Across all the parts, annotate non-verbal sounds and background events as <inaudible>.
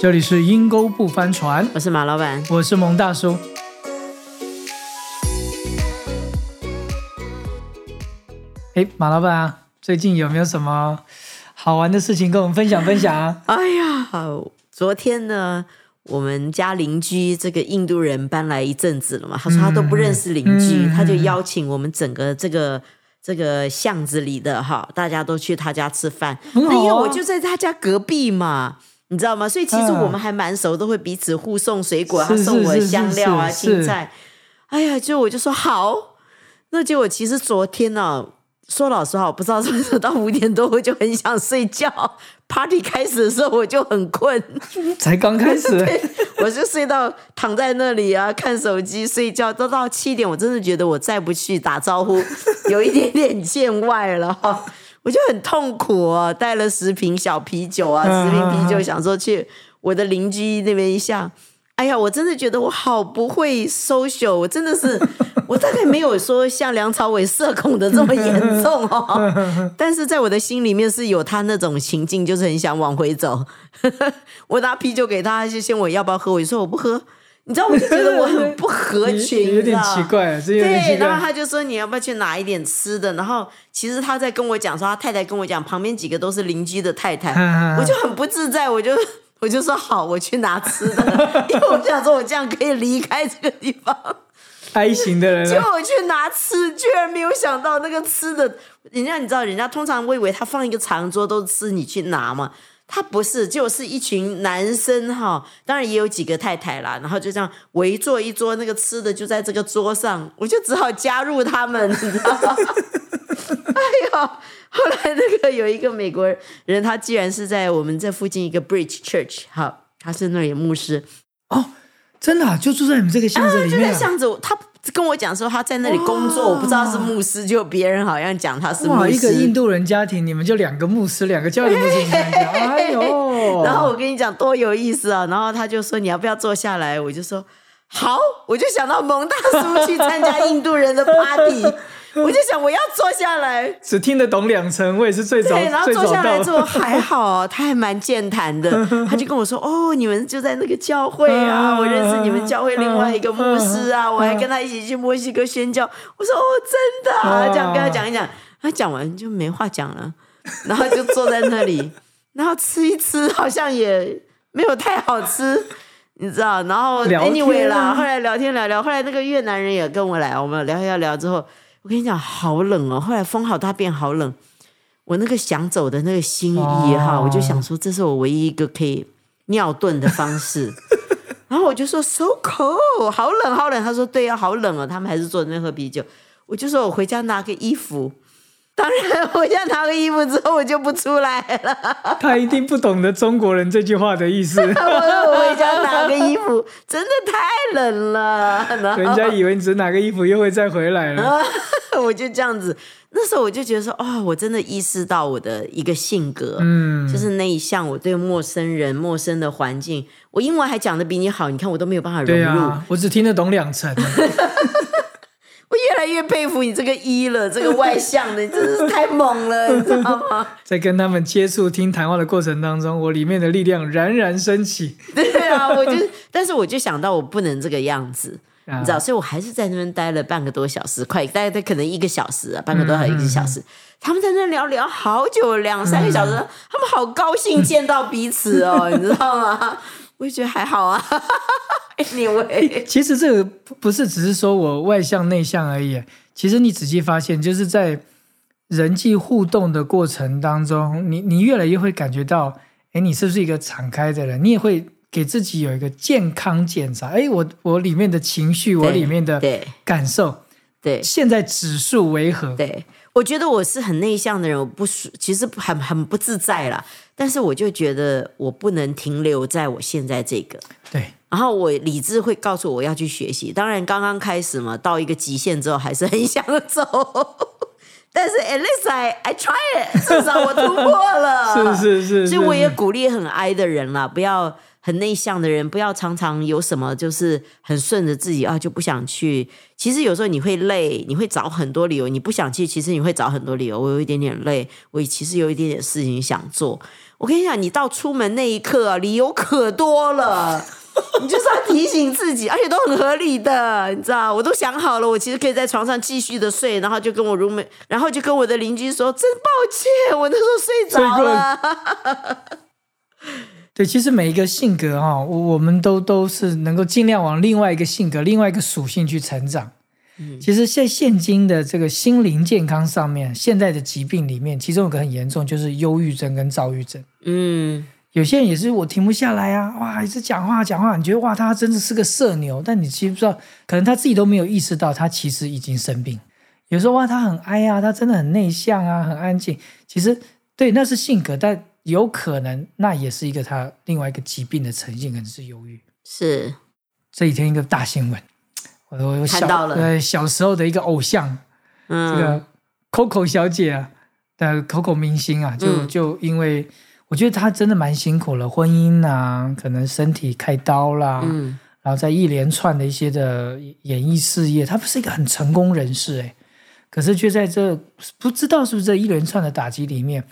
这里是阴沟不翻船，我是马老板。我是蒙大叔。哎，马老板啊，最近有没有什么好玩的事情跟我们分享分享啊？<laughs> 哎呀，昨天呢，我们家邻居这个印度人搬来一阵子了嘛，他说他都不认识邻居，嗯他就邀请我们整个这个这个巷子里的哈，大家都去他家吃饭。因为我就在他家隔壁嘛。你知道吗？所以其实嗯我们还蛮熟，都会彼此互送水果，他是送我是是香料啊、是是青菜。哎呀，就我就说好，那结果其实昨天呢、说老实话，我不知道为什么到五点多我就很想睡觉。Party 开始的时候我就很困，才刚开始，<laughs> 我就睡到躺在那里啊，看手机睡觉，都到七点，我真的觉得我再不去打招呼，有一点点见外了哈。我就很痛苦哦，带了十瓶小啤酒啊，十瓶啤酒，想说去我的邻居那边一下。哎呀，我真的觉得我好不会 social，我真的是，<laughs> 我大概没有说像梁朝伟社恐的这么严重哦。<laughs> 但是在我的心里面是有他那种情境，就是很想往回走。<laughs> 我拿啤酒给他，就先问我要不要喝，我就说我不喝。你知道，我就觉得我很不合群，有点奇怪，这有点对，奇怪。然后他就说你要不要去拿一点吃的？然后其实他在跟我讲说，他太太跟我讲，旁边几个都是邻居的太太，嗯我就很不自在，我就我就说好，我去拿吃的，因为我想说我这样可以离开这个地方。I 型的人啊，结果我去拿吃，居然没有想到那个吃的，人家你知道，人家通常我以为他放一个长桌都是你去拿嘛，他不是，就是一群男生哈，当然也有几个太太啦，然后就这样围坐一桌，那个吃的就在这个桌上，我就只好加入他们，你知道吗？哎呦，后来那个有一个美国人，他既然是在我们这附近一个 Bridge Church，哈，他是那里牧师，哦，真的啊就住在你们这个巷子里就在。巷子，他跟我讲说他在那里工作，我不知道是牧师，就别人好像讲他是牧师，一个印。度人家庭，你们就两个牧师，两个教育牧师哎呦！<laughs> 然后我跟你讲多有意思啊！然后他就说你要不要坐下来？我就说好，我就想到蒙大叔去参加印度人的 party，<laughs> 我就想我要坐下来。只听得懂两层，我也是最早对，然后坐下来到之后还好，<laughs> 他还蛮健谈的。他就跟我说：“哦，你们就在那个教会啊，<laughs> 我认识你们教会另外一个牧师啊，我还跟他一起去墨西哥宣教。”我说：“哦，真的啊！”这样跟他讲一讲，他讲完就没话讲了，然后就坐在那里，然后吃一吃，好像也没有太好吃。你知道，然后 anyway 啦，啊后来聊天聊聊，后来那个越南人也跟我来，我们聊一聊聊之后，我跟你讲，好冷哦。后来风好大，变好冷。我那个想走的那个心意哈，哦我就想说，这是我唯一一个可以尿遁的方式。<laughs> 然后我就说 so cold，好冷好冷。他说对呀、好冷哦。他们还是坐在那边喝啤酒。我就说我回家拿个衣服。当然，回家拿个衣服之后，我就不出来了。他一定不懂得中国人这句话的意思，<laughs> 我回家拿个衣服，真的太冷了。人家以为你只拿个衣服又会再回来了。<laughs> 我就这样子，那时候我就觉得说，哦，我真的意识到我的一个性格，嗯，就是那一项，我对陌生人、陌生的环境，我英文还讲的比你好，你看我都没有办法融入。啊，我只听得懂两成。<laughs> 我越来越佩服你这个一了，这个外向的，你 <laughs> 真是太猛了，你知道吗？<laughs> 在跟他们接触、听谈话的过程当中，我里面的力量冉冉升起。对啊，我就，<laughs> 但是我就想到我不能这个样子。啊你知道，所以我还是在那边待了半个多小时，快大概可能一个小时啊，半个多小时一个小时。他们在那聊聊好久，两三个小时，他们好高兴见到彼此哦，你知道吗？我也觉得还好啊。<laughs> <laughs> anyway，其实这个不不是只是说我外向内向而已，其实你仔细发现，就是在人际互动的过程当中，你你越来越会感觉到，哎，你是不是一个敞开的人？你也会给自己有一个健康检查，哎，我我里面的情绪，我里面的对感受，对现在指数为何？对，我觉得我是很内向的人，我不舒，其实很很不自在啦。但是我就觉得我不能停留在我现在这个。对，然后我理智会告诉我要去学习，当然刚刚开始嘛，到一个极限之后还是很想走，但是 at least I I try it，至少我突破了。<laughs> 是是是，所以我也鼓励很 I 的人啦，不要很内向的人，不要常常有什么就是很顺着自己啊，就不想去。其实有时候你会累，你会找很多理由，你不想去，其实你会找很多理由。我有一点点累，我其实有一点点事情想做。我跟你讲，你到出门那一刻啊，理由可多了。你就是要提醒自己，而且都很合理的，你知道？我都想好了，我其实可以在床上继续的睡，然后就跟我 roommate，然后就跟我的邻居说：“真抱歉，我那时候睡着了。”对，其实每一个性格哈，我我们都都是能够尽量往另外一个性格、另外一个属性去成长。嗯，其实现现今的这个心灵健康上面，现在的疾病里面，其中有个很严重，就是忧郁症跟躁郁症。嗯。有些人也是我停不下来啊，哇，一直讲话讲话，你觉得哇，他真的是个社牛，但你其实不知道，可能他自己都没有意识到，他其实已经生病。有时候哇，他很哀啊，他真的很内向啊，很安静。其实对，那是性格，但有可能那也是一个他另外一个疾病的呈现，可能是忧郁。是。这几天一个大新闻，我我看到了，呃，小时候的一个偶像，嗯，这个 Coco 小姐啊的 Coco 明星啊，就就因为。我觉得她真的蛮辛苦了，婚姻啊，可能身体开刀啦，嗯，然后在一连串的一些的演艺事业，她不是一个很成功人士哎，可是却在这不知道是不是这一连串的打击里面，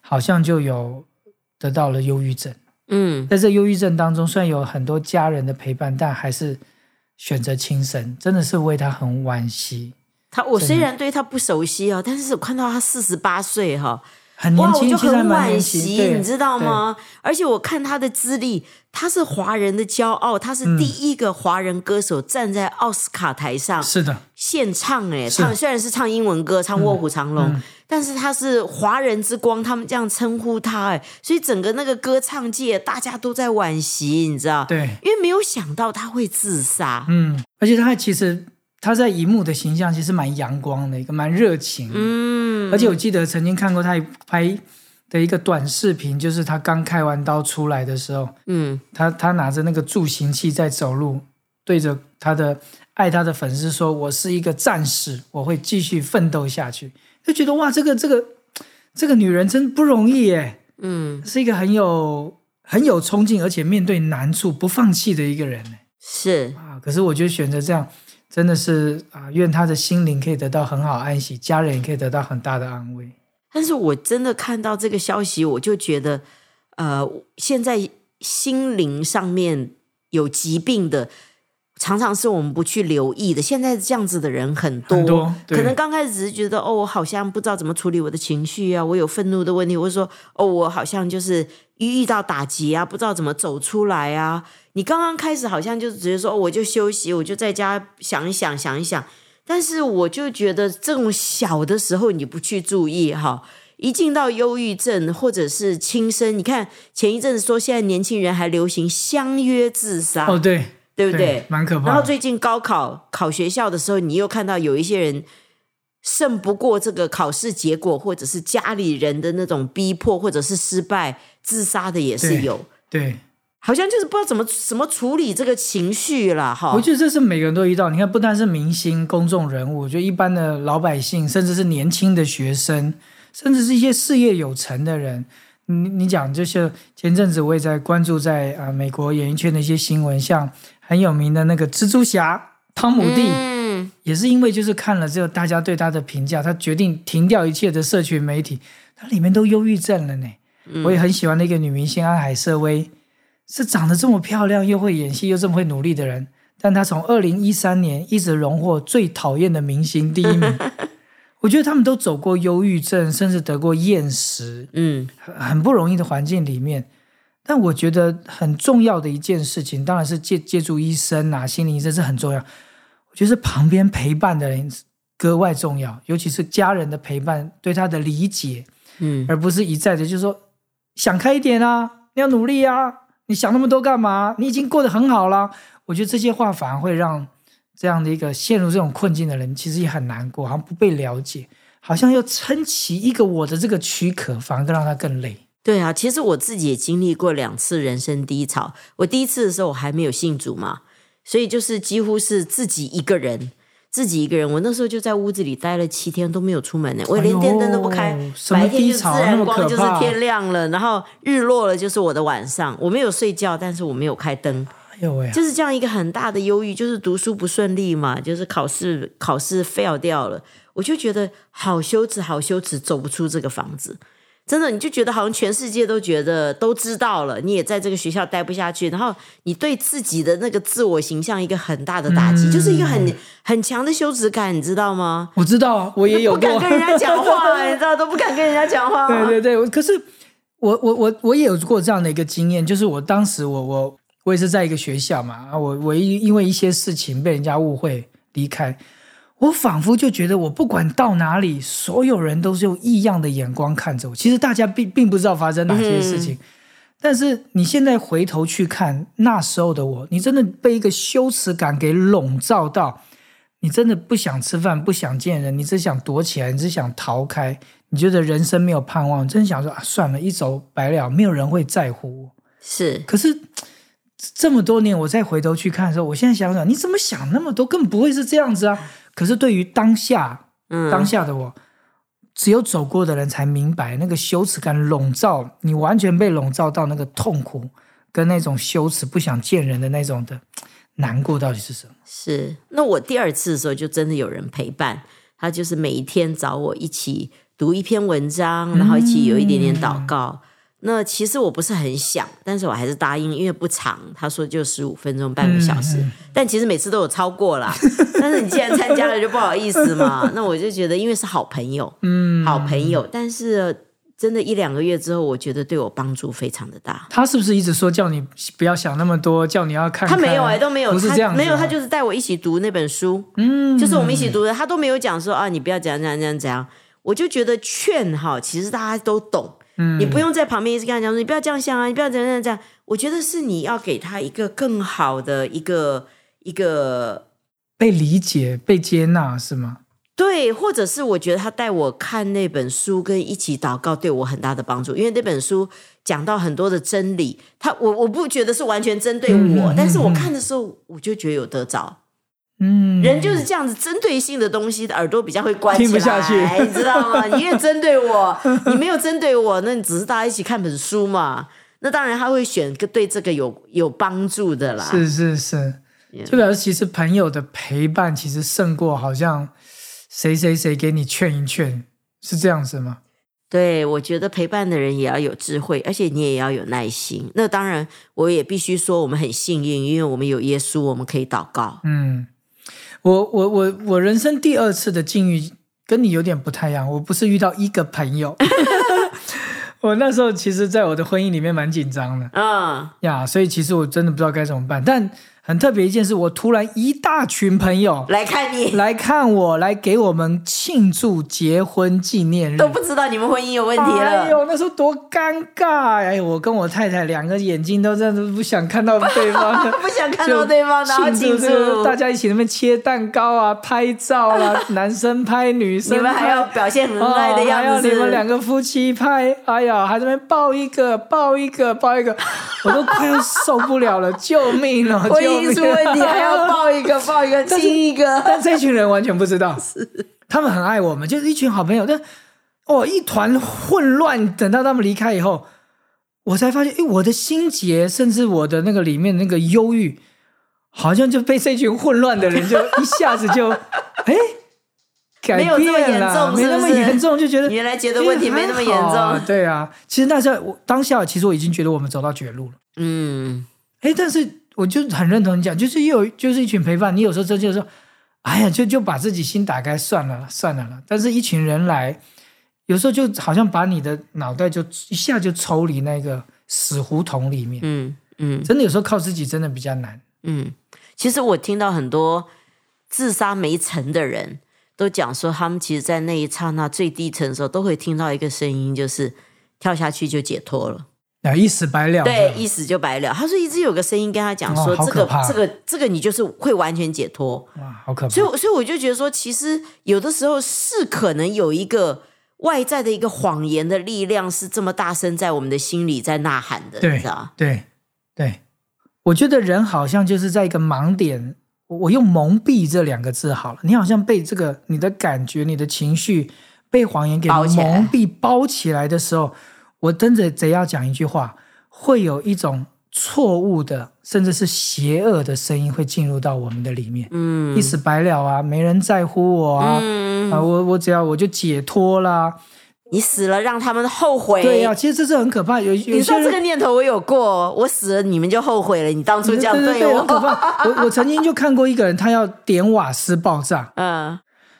好像就有得到了忧郁症，嗯，在这忧郁症当中，虽然有很多家人的陪伴，但还是选择轻生，真的是为他很惋惜。他我虽然对他不熟悉啊，但是我看到他四十八岁哈。哇，我就很惋惜，你知道吗？而且我看他的资历，他是华人的骄傲，他是第一个华人歌手站在奥斯卡台上，是的，现唱哎，唱虽然是唱英文歌，唱《卧虎藏龙》，但是他是华人之光，他们这样称呼他哎，所以整个那个歌唱界大家都在惋惜，你知道？对，因为没有想到他会自杀，嗯，而且他其实。他在荧幕的形象其实蛮阳光的，一个蛮热情。嗯，而且我记得曾经看过他拍的一个短视频，就是他刚开完刀出来的时候，嗯，他他拿着那个助行器在走路，对着他的爱他的粉丝说：“我是一个战士，我会继续奋斗下去。”就觉得哇，这个这个这个女人真不容易耶。嗯，是一个很有很有冲劲，而且面对难处不放弃的一个人。是啊，可是我就选择这样。真的是啊，愿他的心灵可以得到很好安息，家人也可以得到很大的安慰。但是我真的看到这个消息，我就觉得，呃，现在心灵上面有疾病的。常常是我们不去留意的。现在这样子的人很多，可能刚开始只是觉得哦，我好像不知道怎么处理我的情绪啊，我有愤怒的问题，或者说哦，我好像就是一遇到打击啊，不知道怎么走出来啊。你刚刚开始好像就直接说，我就休息，我就在家想一想，想一想。但是我就觉得这种小的时候你不去注意哈，一进到忧郁症或者是轻生，你看前一阵子说现在年轻人还流行相约自杀哦，对。对不对？蛮可怕。然后最近高考考学校的时候，你又看到有一些人胜不过这个考试结果，或者是家里人的那种逼迫，或者是失败自杀的也是有。对，好像就是不知道怎么怎么处理这个情绪了哈。我觉得这是每个人都遇到。你看，不单是明星、公众人物，我觉得一般的老百姓，甚至是年轻的学生，甚至是一些事业有成的人。你你讲，就是前阵子我也在关注在啊美国演艺圈的一些新闻，像很有名的那个蜘蛛侠汤姆蒂，嗯，也是因为就是看了之后大家对他的评价，他决定停掉一切的社群媒体，他里面都忧郁症了呢。我也很喜欢那个女明星安海瑟薇，是长得这么漂亮又会演戏又这么会努力的人，但她从二零一三年一直荣获最讨厌的明星第一名。<laughs> 我觉得他们都走过忧郁症，甚至得过厌食，嗯，很很不容易的环境里面。但我觉得很重要的一件事情，当然是借借助医生啊，心理医生是很重要。我觉得是旁边陪伴的人格外重要，尤其是家人的陪伴，对他的理解，嗯，而不是一再的就说想开一点啊，你要努力啊，你想那么多干嘛？你已经过得很好了。我觉得这些话反而会让。这样的一个陷入这种困境的人，其实也很难过，好像不被了解，好像要撑起一个我的这个躯壳，反而更让他更累。对啊，其实我自己也经历过两次人生低潮。我第一次的时候，我还没有信主嘛，所以就是几乎是自己一个人自己一个人，我那时候就在屋子里待了七天都没有出门呢，我连电灯都不开白天就自然光就是天亮了，然后日落了就是我的晚上，我没有睡觉，但是我没有开灯，就是这样一个很大的忧郁，就是读书不顺利嘛，就是考试考试 fail 掉了，我就觉得好羞耻，好羞耻，走不出这个房子。真的，你就觉得好像全世界都觉得都知道了，你也在这个学校待不下去，然后你对自己的那个自我形象一个很大的打击，嗯就是一个很很强的羞耻感，你知道吗？我知道啊，我也有过不敢。跟人家讲话，你知道都不敢跟人家讲话。对对对，可是我我我我也有过这样的一个经验，就是我当时我我我也是在一个学校嘛，啊，我我因因为一些事情被人家误会离开，我仿佛就觉得我不管到哪里，所有人都是用异样的眼光看着我。其实大家并并不知道发生哪些事情。但是你现在回头去看那时候的我，你真的被一个羞耻感给笼罩到，你真的不想吃饭，不想见人，你只想躲起来，你只想逃开，你觉得人生没有盼望，真想说啊，算了，一走百了，没有人会在乎我。是可是这么多年，我再回头去看的时候，我现在想想，你怎么想那么多？根本不会是这样子啊！可是对于当下，嗯当下的我，只有走过的人才明白，那个羞耻感笼罩你，完全被笼罩到那个痛苦跟那种羞耻、不想见人的那种的难过到底是什么？是。那我第二次的时候，就真的有人陪伴，他就是每一天找我一起读一篇文章，然后一起有一点点祷告。那其实我不是很想，但是我还是答应，因为不长，他说就十五分钟、半个小时，但其实每次都有超过啦。<laughs> 但是你既然参加了，就不好意思嘛。那我就觉得，因为是好朋友，嗯，好朋友，但是真的，一两个月之后，我觉得对我帮助非常的大。他是不是一直说叫你不要想那么多，叫你要看看？他没有哎、都没有，他不是这样没有，他就是带我一起读那本书，嗯，就是我们一起读的，他都没有讲说啊，你不要怎样怎样怎样怎样。我就觉得劝哈，其实大家都懂，嗯你不用在旁边一直跟他讲说你不要这样想啊，你不要怎样怎样怎样。我觉得是你要给他一个更好的一个一个被理解、被接纳是吗？对，或者是我觉得他带我看那本书跟一起祷告，对我很大的帮助，因为那本书讲到很多的真理，他我我不觉得是完全针对我，但是我嗯看的时候我就觉得有得着。嗯，人就是这样子，针对性的东西，耳朵比较会关起来，听不下去你知道吗？<laughs> 你越针对我，你没有针对我，那你只是大家一起看本书嘛。那当然他会选个对这个有有帮助的啦。是是是表示其实朋友的陪伴其实胜过好像谁谁谁给你劝一劝，是这样子吗？对，我觉得陪伴的人也要有智慧，而且你也要有耐心。那当然，我也必须说，我们很幸运，因为我们有耶稣，我们可以祷告。嗯，我我我我人生第二次的境遇跟你有点不太一样，我不是遇到一个朋友 <laughs> <laughs> 我那时候其实在我的婚姻里面蛮紧张的嗯，呀，所以其实我真的不知道该怎么办。但很特别一件事，我突然一大群朋友来看你来看我，来给我们庆祝结婚纪念日，都不知道你们婚姻有问题了。哎呦，那时候多尴尬！哎，我跟我太太两个眼睛都真的不想看到 <laughs> 对方的，不想看到对方，然后庆这个祝，大家一起在那边切蛋糕啊、拍照啦、男生拍女生拍，你们还要表现很恩爱的哦还要。你们两个夫妻拍，哎呀，还在那边抱一个、抱一个、抱一个，我都快要受不了了，救命了！<laughs> 婚姻救命出问题，还要抱一个抱一个亲一个。但这群人完全不知道，<laughs> 他们很爱我们，就是一群好朋友，但哦一团混乱。等到他们离开以后，我才发现，哎，我的心结，甚至我的那个里面那个忧郁，好像就被这群混乱的人就一下子就哎 <laughs> 改没有这么严重没那么严重，就觉得 <laughs> 原来觉得问题没那么严重。对啊，其实那时候我当下，其实我已经觉得我们走到绝路了。嗯，哎，但是我就很认同你讲，就是又有就是一群陪伴，你有时候真就是说，哎呀，就就把自己心打开算了算了了。但是一群人来，有时候就好像把你的脑袋就一下就抽离那个死胡同里面，嗯嗯真的有时候靠自己真的比较难。嗯，其实我听到很多自杀没成的人都讲说，他们其实，在那一刹那最低层的时候，都会听到一个声音，就是跳下去就解脱了。啊，一死百了。对，一死就白了。他说一直有个声音跟他讲说，这个这个这个你就是会完全解脱。哇，好可怕。所以，所以我就觉得说，其实有的时候是可能有一个外在的一个谎言的力量是这么大声在我们的心里在呐喊的，对你知道？对对，我觉得人好像就是在一个盲点，我我用蒙蔽这两个字好了，你好像被这个你的感觉、你的情绪被谎言给包起来蒙蔽、包起来的时候，我真的得要讲一句话，会有一种错误的，甚至是邪恶的声音会进入到我们的里面，嗯一死百了啊，没人在乎我啊，嗯，啊，我我只要我就解脱啦，你死了让他们后悔。对呀、其实这是很可怕，有有你知道这个念头我有过，我死了你们就后悔了，你当初这样对对我。很可怕。我我曾经就看过一个人，他要点瓦斯爆炸，嗯，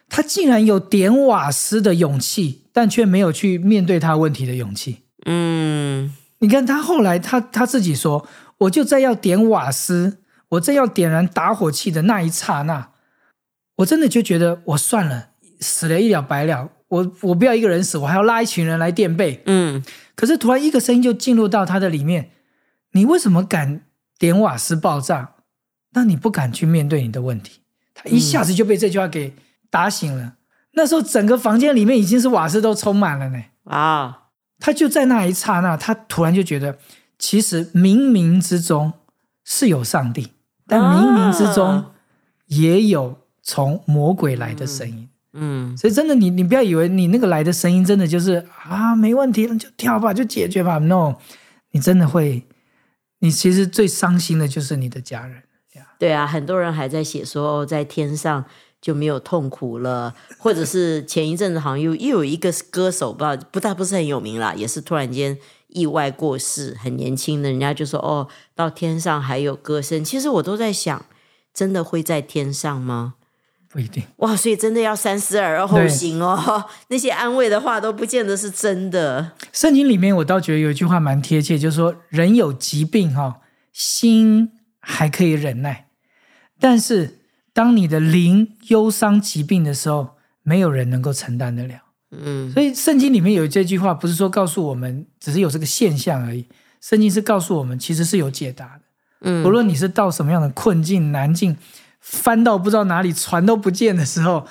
他竟然有点瓦斯的勇气，但却没有去面对他问题的勇气。嗯，你看他后来他他自己说，我就在要点瓦斯，我正要点燃打火器的那一刹那，我真的就觉得我算了，死了一了百了。我我不要一个人死，我还要拉一群人来垫背。嗯，可是突然一个声音就进入到他的里面，你为什么敢点瓦斯爆炸？那你不敢去面对你的问题，他一下子就被这句话给打醒了。那时候整个房间里面已经是瓦斯都充满了呢。啊，他就在那一刹那，他突然就觉得，其实冥冥之中是有上帝，但冥冥之中啊也有从魔鬼来的声音。嗯，所以真的你，你不要以为你那个来的声音真的就是啊没问题了，就跳吧，就解决吧。No，你真的会，你其实最伤心的就是你的家人。对啊，很多人还在写说，哦在天上就没有痛苦了，或者是前一阵子好像又又有一个歌手，不知道不大不是很有名啦，也是突然间意外过世，很年轻的，人家就说哦，到天上还有歌声。其实我都在想，真的会在天上吗？不一定，哇，所以真的要三思而后行哦。<laughs> 那些安慰的话都不见得是真的。圣经里面我倒觉得有一句话蛮贴切，就是说人有疾病哈、心还可以忍耐，但是当你的灵忧伤疾病的时候，没有人能够承担得了。嗯所以圣经里面有这句话，不是说告诉我们只是有这个现象而已，圣经是告诉我们其实是有解答的。嗯无论你是到什么样的困境难境，翻到不知道哪里船都不见的时候，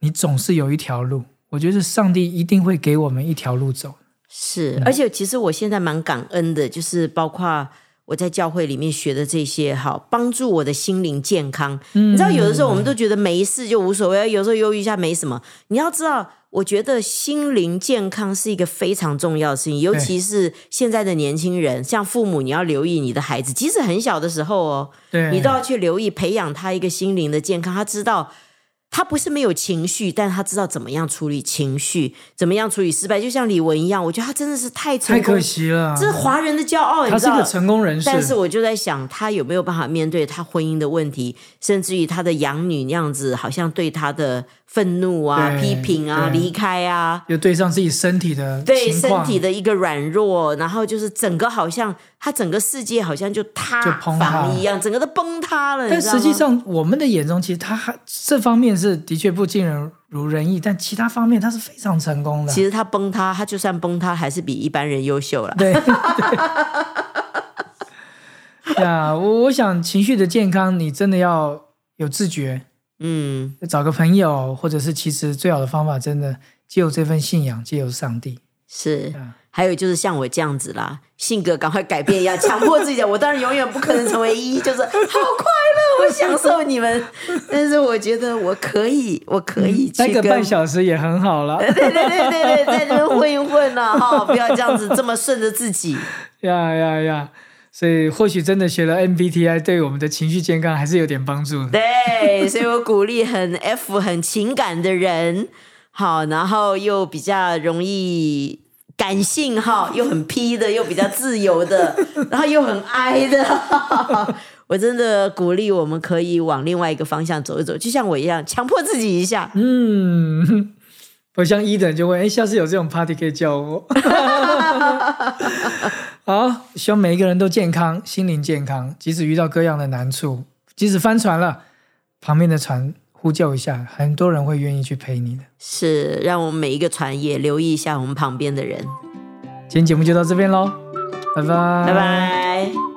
你总是有一条路。我觉得上帝一定会给我们一条路走。是，而且其实我现在蛮感恩的，就是包括我在教会里面学的这些，好帮助我的心灵健康。嗯你知道，有的时候我们都觉得没事就无所谓，有时候忧郁一下没什么。你要知道，我觉得心灵健康是一个非常重要的事情，尤其是现在的年轻人，像父母，你要留意你的孩子，即使很小的时候哦，你都要去留意培养他一个心灵的健康。他知道他不是没有情绪，但他知道怎么样处理情绪，怎么样处理失败。就像李玟一样，我觉得他真的是太成功太可，惜了。这是华人的骄傲，他是个。成功人士，但是我就在想，他有没有办法面对他婚姻的问题，甚至于他的养女那样子，好像对他的愤怒啊、批评啊、对离开啊，又对上自己身体的对身体的一个软弱，然后就是整个好像他整个世界好像就塌房一样，整个都崩塌了。但实际上，我们的眼中，其实他还这方面是的确不尽人如人意，但其他方面他是非常成功的。其实他崩塌，他就算崩塌，还是比一般人优秀了。对，对对 <laughs> 啊，我我想情绪的健康，你真的要有自觉，嗯，找个朋友，或者是其实最好的方法，真的借由这份信仰，借由上帝。是啊。还有就是像我这样子啦，性格赶快改变一下，强迫自己。我当然永远不可能成为一，就是好快乐，我享受你们。但是我觉得我可以，我可以去跟待个半小时也很好了。对对对对对，在这边混一混呢、哈，不要这样子这么顺着自己。<laughs> 呀呀呀！所以或许真的学了 MBTI 对我们的情绪健康还是有点帮助的。对，所以我鼓励很 F 很情感的人，好，然后又比较容易感性哈，<laughs> 又很 P 的，又比较自由的，<laughs> 然后又很 I 的。<laughs> 我真的鼓励我们可以往另外一个方向走一走，就像我一样，强迫自己一下。嗯，我像一的人就问，哎，下次有这种 party 可以叫我。好，希望每一个人都健康，心灵健康，即使遇到各样的难处，即使翻船了，旁边的船呼救一下，很多人会愿意去陪你的。是，让我们每一个船也留意一下我们旁边的人。今天节目就到这边喽，拜拜，拜拜。